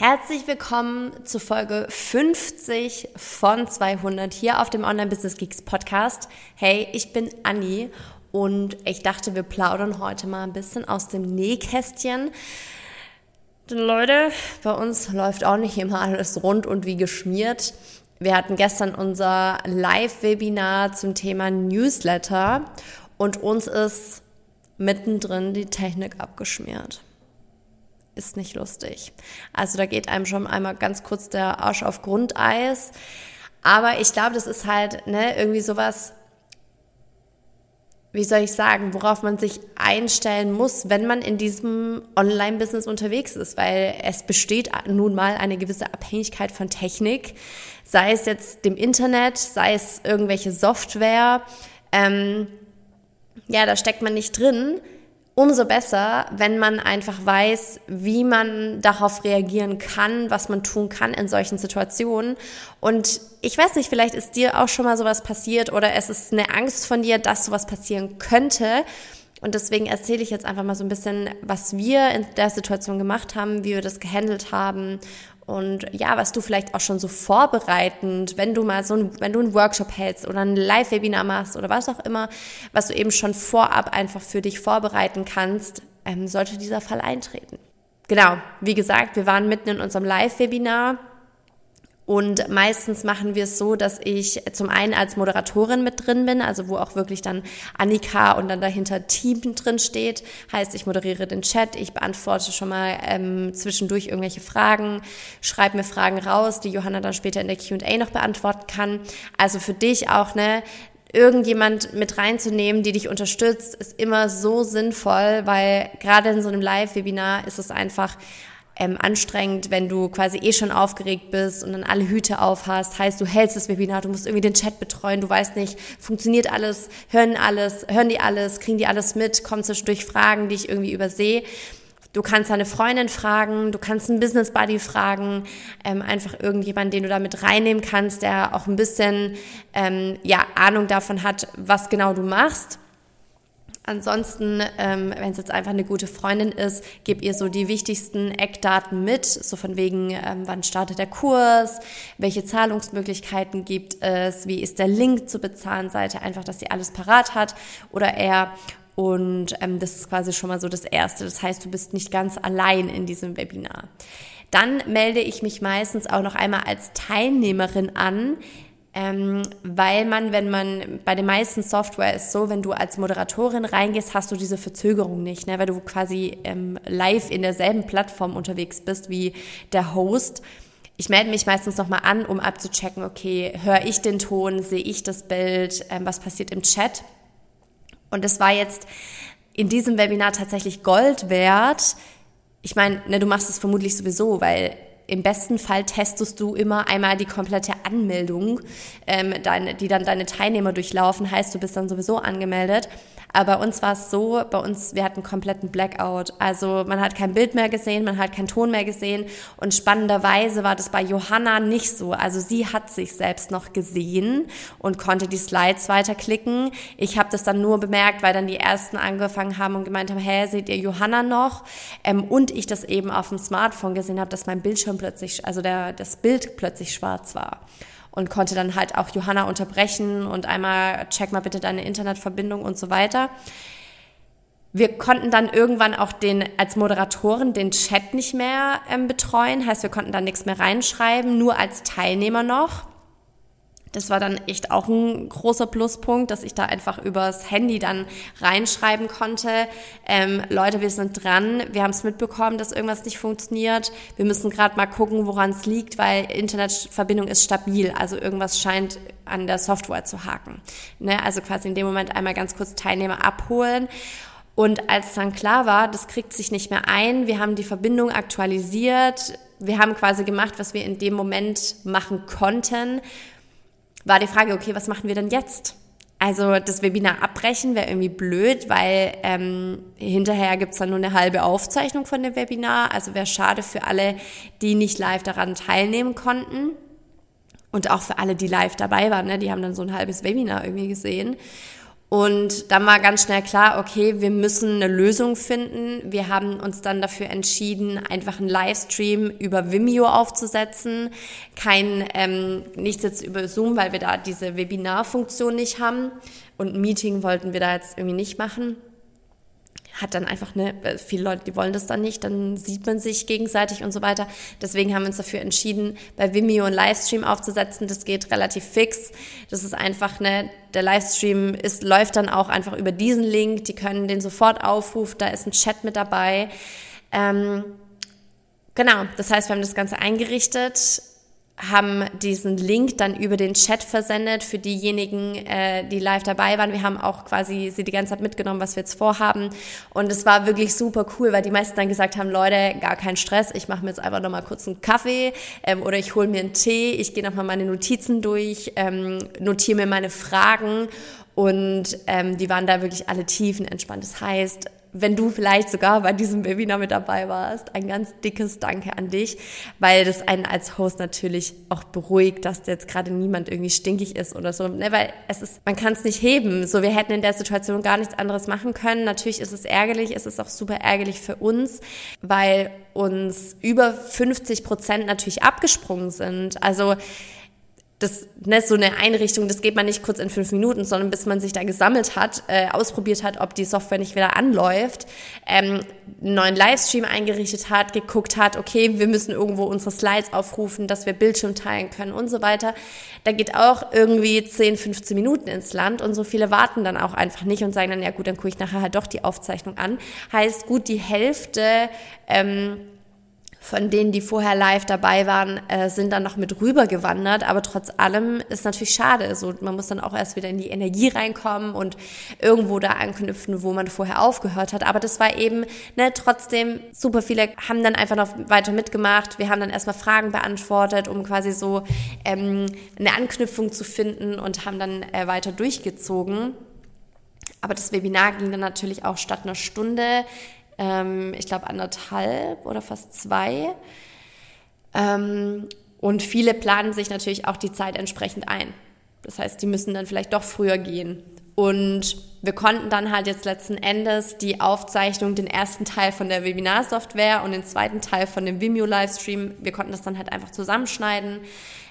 Herzlich willkommen zu Folge 50 von 200 hier auf dem Online Business Geeks Podcast. Hey, ich bin Anni und ich dachte, wir plaudern heute mal ein bisschen aus dem Nähkästchen. Denn Leute, bei uns läuft auch nicht immer alles rund und wie geschmiert. Wir hatten gestern unser Live-Webinar zum Thema Newsletter und uns ist mittendrin die Technik abgeschmiert ist nicht lustig. Also da geht einem schon einmal ganz kurz der Arsch auf Grundeis. Aber ich glaube, das ist halt ne, irgendwie sowas, wie soll ich sagen, worauf man sich einstellen muss, wenn man in diesem Online-Business unterwegs ist, weil es besteht nun mal eine gewisse Abhängigkeit von Technik, sei es jetzt dem Internet, sei es irgendwelche Software. Ähm, ja, da steckt man nicht drin umso besser, wenn man einfach weiß, wie man darauf reagieren kann, was man tun kann in solchen Situationen. Und ich weiß nicht, vielleicht ist dir auch schon mal sowas passiert oder es ist eine Angst von dir, dass sowas passieren könnte. Und deswegen erzähle ich jetzt einfach mal so ein bisschen, was wir in der Situation gemacht haben, wie wir das gehandelt haben und ja, was du vielleicht auch schon so vorbereitend, wenn du mal so ein, wenn du einen Workshop hältst oder ein Live-Webinar machst oder was auch immer, was du eben schon vorab einfach für dich vorbereiten kannst, ähm, sollte dieser Fall eintreten. Genau, wie gesagt, wir waren mitten in unserem Live-Webinar und meistens machen wir es so, dass ich zum einen als Moderatorin mit drin bin, also wo auch wirklich dann Annika und dann dahinter Team drin steht. Heißt, ich moderiere den Chat, ich beantworte schon mal ähm, zwischendurch irgendwelche Fragen, schreibe mir Fragen raus, die Johanna dann später in der Q&A noch beantworten kann. Also für dich auch, ne, irgendjemand mit reinzunehmen, die dich unterstützt, ist immer so sinnvoll, weil gerade in so einem Live-Webinar ist es einfach ähm, anstrengend, wenn du quasi eh schon aufgeregt bist und dann alle Hüte auf hast. Heißt, du hältst das Webinar, du musst irgendwie den Chat betreuen, du weißt nicht, funktioniert alles, hören alles, hören die alles, kriegen die alles mit, kommen zwischendurch Fragen, die ich irgendwie übersehe. Du kannst deine Freundin fragen, du kannst einen Business Buddy fragen, ähm, einfach irgendjemand, den du da mit reinnehmen kannst, der auch ein bisschen ähm, ja, Ahnung davon hat, was genau du machst. Ansonsten, ähm, wenn es jetzt einfach eine gute Freundin ist, gib ihr so die wichtigsten Eckdaten mit, so von wegen, ähm, wann startet der Kurs, welche Zahlungsmöglichkeiten gibt es, wie ist der Link zur Bezahlenseite, einfach, dass sie alles parat hat oder er. Und ähm, das ist quasi schon mal so das Erste. Das heißt, du bist nicht ganz allein in diesem Webinar. Dann melde ich mich meistens auch noch einmal als Teilnehmerin an ähm, weil man, wenn man bei den meisten Software ist so, wenn du als Moderatorin reingehst, hast du diese Verzögerung nicht, ne? weil du quasi ähm, live in derselben Plattform unterwegs bist wie der Host. Ich melde mich meistens nochmal an, um abzuchecken, okay, höre ich den Ton, sehe ich das Bild, ähm, was passiert im Chat. Und es war jetzt in diesem Webinar tatsächlich Gold wert. Ich meine, ne, du machst es vermutlich sowieso, weil im besten Fall testest du immer einmal die komplette Anmeldung, ähm, deine, die dann deine Teilnehmer durchlaufen. Heißt, du bist dann sowieso angemeldet. Aber bei uns war es so, bei uns, wir hatten kompletten Blackout. Also man hat kein Bild mehr gesehen, man hat keinen Ton mehr gesehen. Und spannenderweise war das bei Johanna nicht so. Also sie hat sich selbst noch gesehen und konnte die Slides weiterklicken. Ich habe das dann nur bemerkt, weil dann die ersten angefangen haben und gemeint haben, hä, seht ihr Johanna noch? Ähm, und ich das eben auf dem Smartphone gesehen habe, dass mein Bildschirm plötzlich, also der, das Bild plötzlich schwarz war und konnte dann halt auch Johanna unterbrechen und einmal check mal bitte deine Internetverbindung und so weiter. Wir konnten dann irgendwann auch den als Moderatoren den Chat nicht mehr ähm, betreuen, heißt wir konnten da nichts mehr reinschreiben, nur als Teilnehmer noch. Das war dann echt auch ein großer Pluspunkt, dass ich da einfach übers Handy dann reinschreiben konnte. Ähm, Leute, wir sind dran. Wir haben es mitbekommen, dass irgendwas nicht funktioniert. Wir müssen gerade mal gucken, woran es liegt, weil Internetverbindung ist stabil. Also irgendwas scheint an der Software zu haken. Ne? Also quasi in dem Moment einmal ganz kurz Teilnehmer abholen. Und als dann klar war, das kriegt sich nicht mehr ein, wir haben die Verbindung aktualisiert, wir haben quasi gemacht, was wir in dem Moment machen konnten war die Frage, okay, was machen wir denn jetzt? Also das Webinar abbrechen wäre irgendwie blöd, weil ähm, hinterher gibt's dann nur eine halbe Aufzeichnung von dem Webinar. Also wäre schade für alle, die nicht live daran teilnehmen konnten. Und auch für alle, die live dabei waren, ne? die haben dann so ein halbes Webinar irgendwie gesehen. Und dann war ganz schnell klar, okay, wir müssen eine Lösung finden. Wir haben uns dann dafür entschieden, einfach einen Livestream über Vimeo aufzusetzen. Kein, ähm, nichts jetzt über Zoom, weil wir da diese Webinarfunktion nicht haben. Und Meeting wollten wir da jetzt irgendwie nicht machen hat dann einfach ne, viele Leute, die wollen das dann nicht, dann sieht man sich gegenseitig und so weiter. Deswegen haben wir uns dafür entschieden, bei Vimeo einen Livestream aufzusetzen. Das geht relativ fix. Das ist einfach, ne, der Livestream ist, läuft dann auch einfach über diesen Link. Die können den sofort aufrufen. Da ist ein Chat mit dabei. Ähm, genau. Das heißt, wir haben das Ganze eingerichtet haben diesen Link dann über den Chat versendet für diejenigen, äh, die live dabei waren. Wir haben auch quasi sie die ganze Zeit mitgenommen, was wir jetzt vorhaben. Und es war wirklich super cool, weil die meisten dann gesagt haben, Leute, gar kein Stress, ich mache mir jetzt einfach nochmal kurz einen Kaffee ähm, oder ich hole mir einen Tee, ich gehe nochmal meine Notizen durch, ähm, notiere mir meine Fragen und ähm, die waren da wirklich alle tiefenentspannt. Das heißt, wenn du vielleicht sogar bei diesem Webinar mit dabei warst, ein ganz dickes Danke an dich, weil das einen als Host natürlich auch beruhigt, dass jetzt gerade niemand irgendwie stinkig ist oder so, ne, weil es ist, man kann es nicht heben, so wir hätten in der Situation gar nichts anderes machen können. Natürlich ist es ärgerlich, es ist auch super ärgerlich für uns, weil uns über 50 Prozent natürlich abgesprungen sind. Also das, ne, so eine Einrichtung, das geht man nicht kurz in fünf Minuten, sondern bis man sich da gesammelt hat, äh, ausprobiert hat, ob die Software nicht wieder anläuft, ähm, einen neuen Livestream eingerichtet hat, geguckt hat, okay, wir müssen irgendwo unsere Slides aufrufen, dass wir Bildschirm teilen können und so weiter. Da geht auch irgendwie 10, 15 Minuten ins Land und so viele warten dann auch einfach nicht und sagen dann, ja gut, dann gucke ich nachher halt doch die Aufzeichnung an. Heißt, gut, die Hälfte ähm, von denen, die vorher live dabei waren, äh, sind dann noch mit rüber gewandert. Aber trotz allem ist natürlich schade. So, man muss dann auch erst wieder in die Energie reinkommen und irgendwo da anknüpfen, wo man vorher aufgehört hat. Aber das war eben ne, trotzdem super viele haben dann einfach noch weiter mitgemacht. Wir haben dann erstmal Fragen beantwortet, um quasi so ähm, eine Anknüpfung zu finden und haben dann äh, weiter durchgezogen. Aber das Webinar ging dann natürlich auch statt einer Stunde ähm, ich glaube anderthalb oder fast zwei. Ähm, und viele planen sich natürlich auch die Zeit entsprechend ein. Das heißt, die müssen dann vielleicht doch früher gehen. Und wir konnten dann halt jetzt letzten Endes die Aufzeichnung, den ersten Teil von der Webinarsoftware und den zweiten Teil von dem Vimeo-Livestream, wir konnten das dann halt einfach zusammenschneiden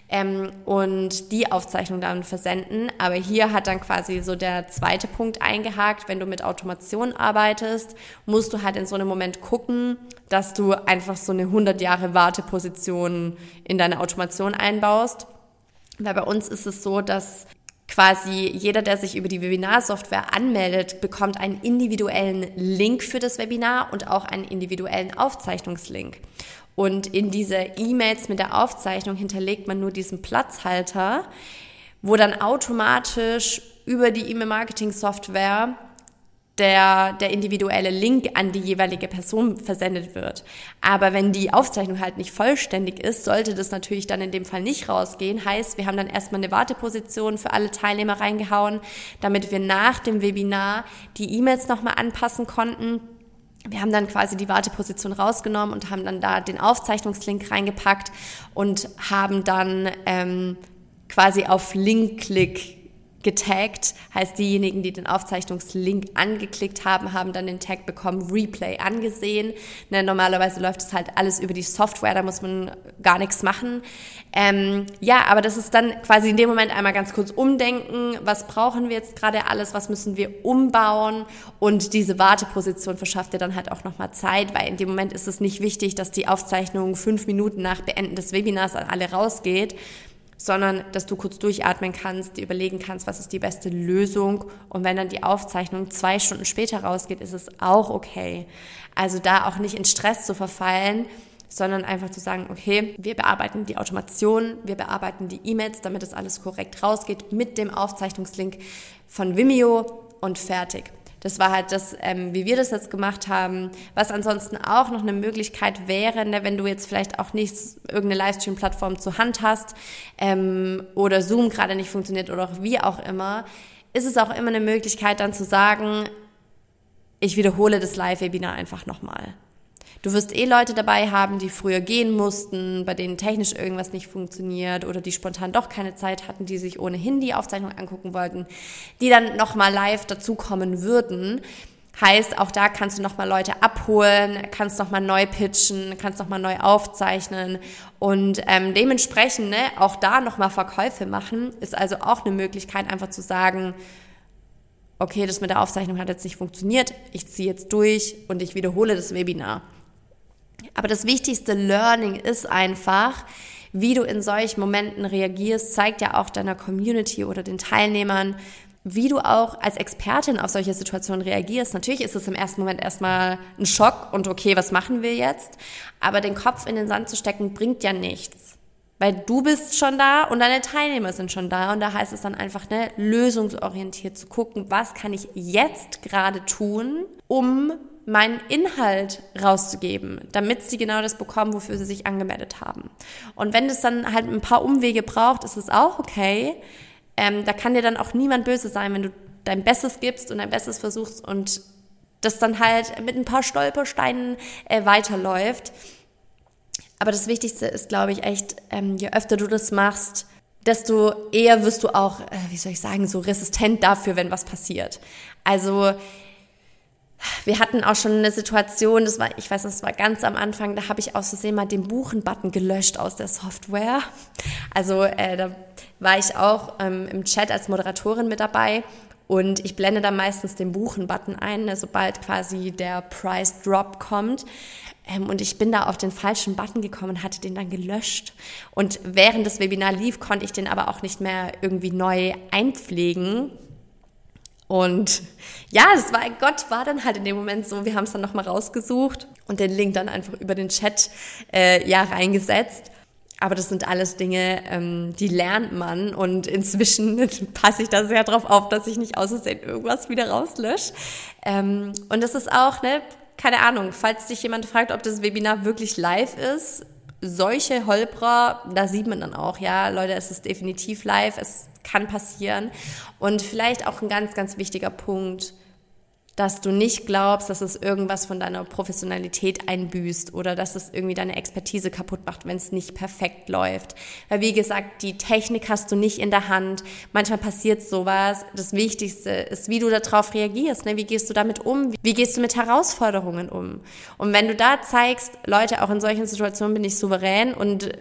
ähm, und die Aufzeichnung dann versenden. Aber hier hat dann quasi so der zweite Punkt eingehakt. Wenn du mit Automation arbeitest, musst du halt in so einem Moment gucken, dass du einfach so eine 100 Jahre Warteposition in deine Automation einbaust. Weil bei uns ist es so, dass quasi jeder, der sich über die Webinarsoftware anmeldet, bekommt einen individuellen Link für das Webinar und auch einen individuellen Aufzeichnungslink. Und in diese E-Mails mit der Aufzeichnung hinterlegt man nur diesen Platzhalter, wo dann automatisch über die E-Mail-Marketing-Software der, der individuelle Link an die jeweilige Person versendet wird. Aber wenn die Aufzeichnung halt nicht vollständig ist, sollte das natürlich dann in dem Fall nicht rausgehen. Heißt, wir haben dann erstmal eine Warteposition für alle Teilnehmer reingehauen, damit wir nach dem Webinar die E-Mails nochmal anpassen konnten wir haben dann quasi die Warteposition rausgenommen und haben dann da den Aufzeichnungslink reingepackt und haben dann ähm, quasi auf Link-Klick getaggt, heißt diejenigen, die den Aufzeichnungslink angeklickt haben, haben dann den Tag bekommen, Replay angesehen. Ne, normalerweise läuft es halt alles über die Software, da muss man gar nichts machen. Ähm, ja, aber das ist dann quasi in dem Moment einmal ganz kurz umdenken, was brauchen wir jetzt gerade alles, was müssen wir umbauen? Und diese Warteposition verschafft dir dann halt auch nochmal Zeit, weil in dem Moment ist es nicht wichtig, dass die Aufzeichnung fünf Minuten nach Beenden des Webinars an alle rausgeht, sondern dass du kurz durchatmen kannst, dir überlegen kannst, was ist die beste Lösung. Und wenn dann die Aufzeichnung zwei Stunden später rausgeht, ist es auch okay. Also da auch nicht in Stress zu verfallen, sondern einfach zu sagen, okay, wir bearbeiten die Automation, wir bearbeiten die E-Mails, damit das alles korrekt rausgeht mit dem Aufzeichnungslink von Vimeo und fertig. Das war halt das, ähm, wie wir das jetzt gemacht haben. Was ansonsten auch noch eine Möglichkeit wäre, ne, wenn du jetzt vielleicht auch nicht irgendeine Livestream-Plattform zur Hand hast ähm, oder Zoom gerade nicht funktioniert oder auch wie auch immer, ist es auch immer eine Möglichkeit dann zu sagen, ich wiederhole das Live-Webinar einfach nochmal. Du wirst eh Leute dabei haben, die früher gehen mussten, bei denen technisch irgendwas nicht funktioniert oder die spontan doch keine Zeit hatten, die sich ohnehin die Aufzeichnung angucken wollten, die dann nochmal live dazukommen würden. Heißt, auch da kannst du nochmal Leute abholen, kannst nochmal neu pitchen, kannst nochmal neu aufzeichnen und ähm, dementsprechend ne, auch da nochmal Verkäufe machen, ist also auch eine Möglichkeit, einfach zu sagen, okay, das mit der Aufzeichnung hat jetzt nicht funktioniert, ich ziehe jetzt durch und ich wiederhole das Webinar. Aber das wichtigste Learning ist einfach, wie du in solchen Momenten reagierst, zeigt ja auch deiner Community oder den Teilnehmern, wie du auch als Expertin auf solche Situationen reagierst. Natürlich ist es im ersten Moment erstmal ein Schock und okay, was machen wir jetzt? Aber den Kopf in den Sand zu stecken bringt ja nichts. Weil du bist schon da und deine Teilnehmer sind schon da und da heißt es dann einfach, ne, lösungsorientiert zu gucken, was kann ich jetzt gerade tun, um meinen Inhalt rauszugeben, damit sie genau das bekommen, wofür sie sich angemeldet haben. Und wenn es dann halt ein paar Umwege braucht, ist es auch okay. Ähm, da kann dir dann auch niemand böse sein, wenn du dein Bestes gibst und dein Bestes versuchst und das dann halt mit ein paar Stolpersteinen äh, weiterläuft. Aber das Wichtigste ist, glaube ich, echt, ähm, je öfter du das machst, desto eher wirst du auch, äh, wie soll ich sagen, so resistent dafür, wenn was passiert. Also wir hatten auch schon eine Situation, das war, ich weiß, das war ganz am Anfang, da habe ich aus Versehen mal den Buchen-Button gelöscht aus der Software. Also äh, da war ich auch ähm, im Chat als Moderatorin mit dabei und ich blende dann meistens den Buchen-Button ein, ne, sobald quasi der Price Drop kommt. Ähm, und ich bin da auf den falschen Button gekommen und hatte den dann gelöscht. Und während das Webinar lief, konnte ich den aber auch nicht mehr irgendwie neu einpflegen und ja, das war, Gott war dann halt in dem Moment so, wir haben es dann nochmal rausgesucht und den Link dann einfach über den Chat äh, ja reingesetzt. Aber das sind alles Dinge, ähm, die lernt man und inzwischen passe ich da sehr drauf auf, dass ich nicht außersehen irgendwas wieder rauslösche. Ähm, und das ist auch, ne, keine Ahnung, falls dich jemand fragt, ob das Webinar wirklich live ist, solche Holprer, da sieht man dann auch, ja, Leute, es ist definitiv live, es kann passieren. Und vielleicht auch ein ganz, ganz wichtiger Punkt, dass du nicht glaubst, dass es irgendwas von deiner Professionalität einbüßt oder dass es irgendwie deine Expertise kaputt macht, wenn es nicht perfekt läuft. Weil wie gesagt, die Technik hast du nicht in der Hand. Manchmal passiert sowas. Das Wichtigste ist, wie du darauf reagierst. Ne? Wie gehst du damit um? Wie gehst du mit Herausforderungen um? Und wenn du da zeigst, Leute, auch in solchen Situationen bin ich souverän und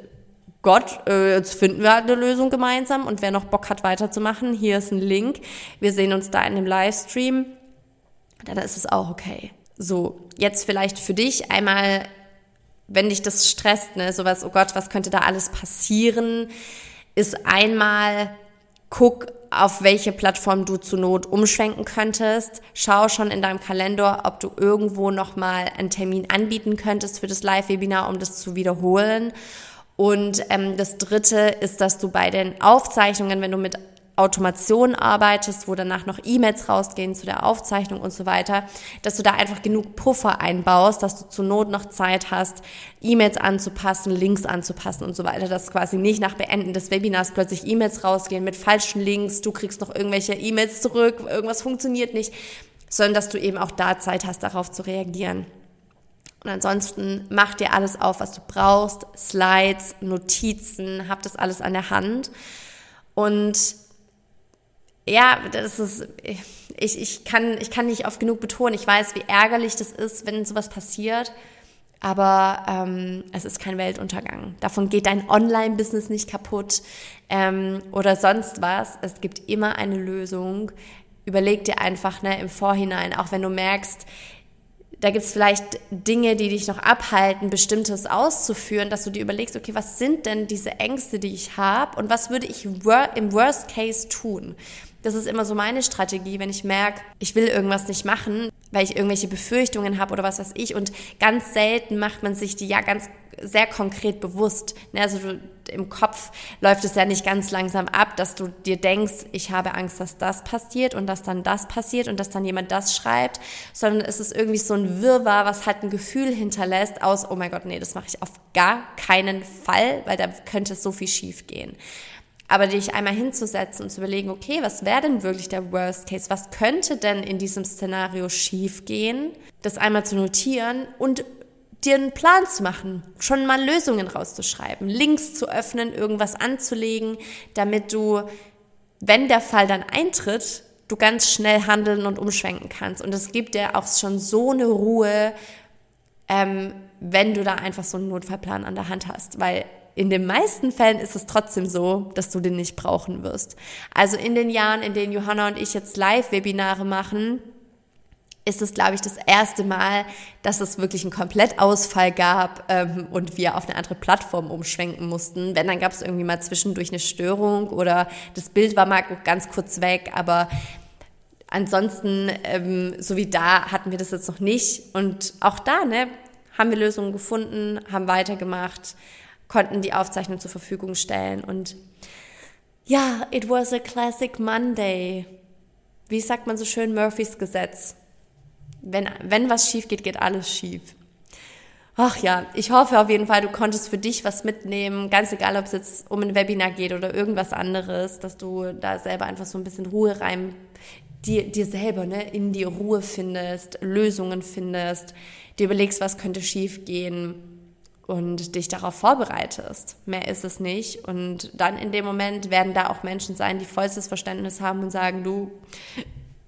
Gott, äh, jetzt finden wir eine Lösung gemeinsam und wer noch Bock hat weiterzumachen, hier ist ein Link. Wir sehen uns da in dem Livestream dann ist es auch okay. So, jetzt vielleicht für dich einmal, wenn dich das stresst, ne, sowas, oh Gott, was könnte da alles passieren, ist einmal, guck, auf welche Plattform du zur Not umschwenken könntest. Schau schon in deinem Kalender, ob du irgendwo nochmal einen Termin anbieten könntest für das Live-Webinar, um das zu wiederholen. Und ähm, das Dritte ist, dass du bei den Aufzeichnungen, wenn du mit Automation arbeitest, wo danach noch E-Mails rausgehen zu der Aufzeichnung und so weiter, dass du da einfach genug Puffer einbaust, dass du zur Not noch Zeit hast, E-Mails anzupassen, Links anzupassen und so weiter, dass quasi nicht nach Beenden des Webinars plötzlich E-Mails rausgehen mit falschen Links, du kriegst noch irgendwelche E-Mails zurück, irgendwas funktioniert nicht, sondern dass du eben auch da Zeit hast, darauf zu reagieren. Und ansonsten mach dir alles auf, was du brauchst, Slides, Notizen, hab das alles an der Hand und ja, das ist, ich, ich, kann, ich kann nicht oft genug betonen. Ich weiß, wie ärgerlich das ist, wenn sowas passiert. Aber ähm, es ist kein Weltuntergang. Davon geht dein Online-Business nicht kaputt ähm, oder sonst was. Es gibt immer eine Lösung. Überleg dir einfach ne, im Vorhinein, auch wenn du merkst, da gibt es vielleicht Dinge, die dich noch abhalten, bestimmtes auszuführen, dass du dir überlegst, okay, was sind denn diese Ängste, die ich habe und was würde ich im Worst Case tun? Das ist immer so meine Strategie, wenn ich merke, ich will irgendwas nicht machen, weil ich irgendwelche Befürchtungen habe oder was weiß ich. Und ganz selten macht man sich die ja ganz sehr konkret bewusst. Ne, also du, im Kopf läuft es ja nicht ganz langsam ab, dass du dir denkst, ich habe Angst, dass das passiert und dass dann das passiert und dass dann jemand das schreibt, sondern es ist irgendwie so ein Wirrwarr, was halt ein Gefühl hinterlässt aus, oh mein Gott, nee, das mache ich auf gar keinen Fall, weil da könnte so viel schief gehen. Aber dich einmal hinzusetzen und zu überlegen, okay, was wäre denn wirklich der Worst Case? Was könnte denn in diesem Szenario schiefgehen? Das einmal zu notieren und dir einen Plan zu machen, schon mal Lösungen rauszuschreiben, Links zu öffnen, irgendwas anzulegen, damit du, wenn der Fall dann eintritt, du ganz schnell handeln und umschwenken kannst. Und es gibt dir auch schon so eine Ruhe, ähm, wenn du da einfach so einen Notfallplan an der Hand hast, weil in den meisten Fällen ist es trotzdem so, dass du den nicht brauchen wirst. Also in den Jahren, in denen Johanna und ich jetzt Live-Webinare machen, ist es, glaube ich, das erste Mal, dass es wirklich einen Komplettausfall gab ähm, und wir auf eine andere Plattform umschwenken mussten. Wenn, dann gab es irgendwie mal zwischendurch eine Störung oder das Bild war mal ganz kurz weg, aber ansonsten, ähm, so wie da, hatten wir das jetzt noch nicht. Und auch da, ne, haben wir Lösungen gefunden, haben weitergemacht, konnten die Aufzeichnung zur Verfügung stellen und ja, it was a classic Monday. Wie sagt man so schön, Murphys Gesetz wenn, wenn was schief geht, geht alles schief. Ach ja, ich hoffe auf jeden Fall, du konntest für dich was mitnehmen, ganz egal, ob es jetzt um ein Webinar geht oder irgendwas anderes, dass du da selber einfach so ein bisschen Ruhe rein, dir, dir selber, ne, in die Ruhe findest, Lösungen findest, dir überlegst, was könnte schief gehen und dich darauf vorbereitest. Mehr ist es nicht. Und dann in dem Moment werden da auch Menschen sein, die vollstes Verständnis haben und sagen, du,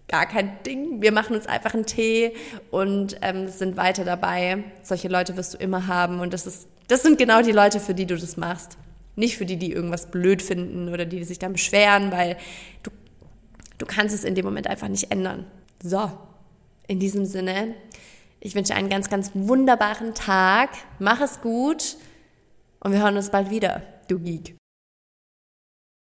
gar kein Ding. Wir machen uns einfach einen Tee und ähm, sind weiter dabei. Solche Leute wirst du immer haben und das ist, das sind genau die Leute, für die du das machst. Nicht für die, die irgendwas blöd finden oder die, sich dann beschweren, weil du, du kannst es in dem Moment einfach nicht ändern. So, in diesem Sinne, ich wünsche einen ganz, ganz wunderbaren Tag. Mach es gut und wir hören uns bald wieder, du Geek.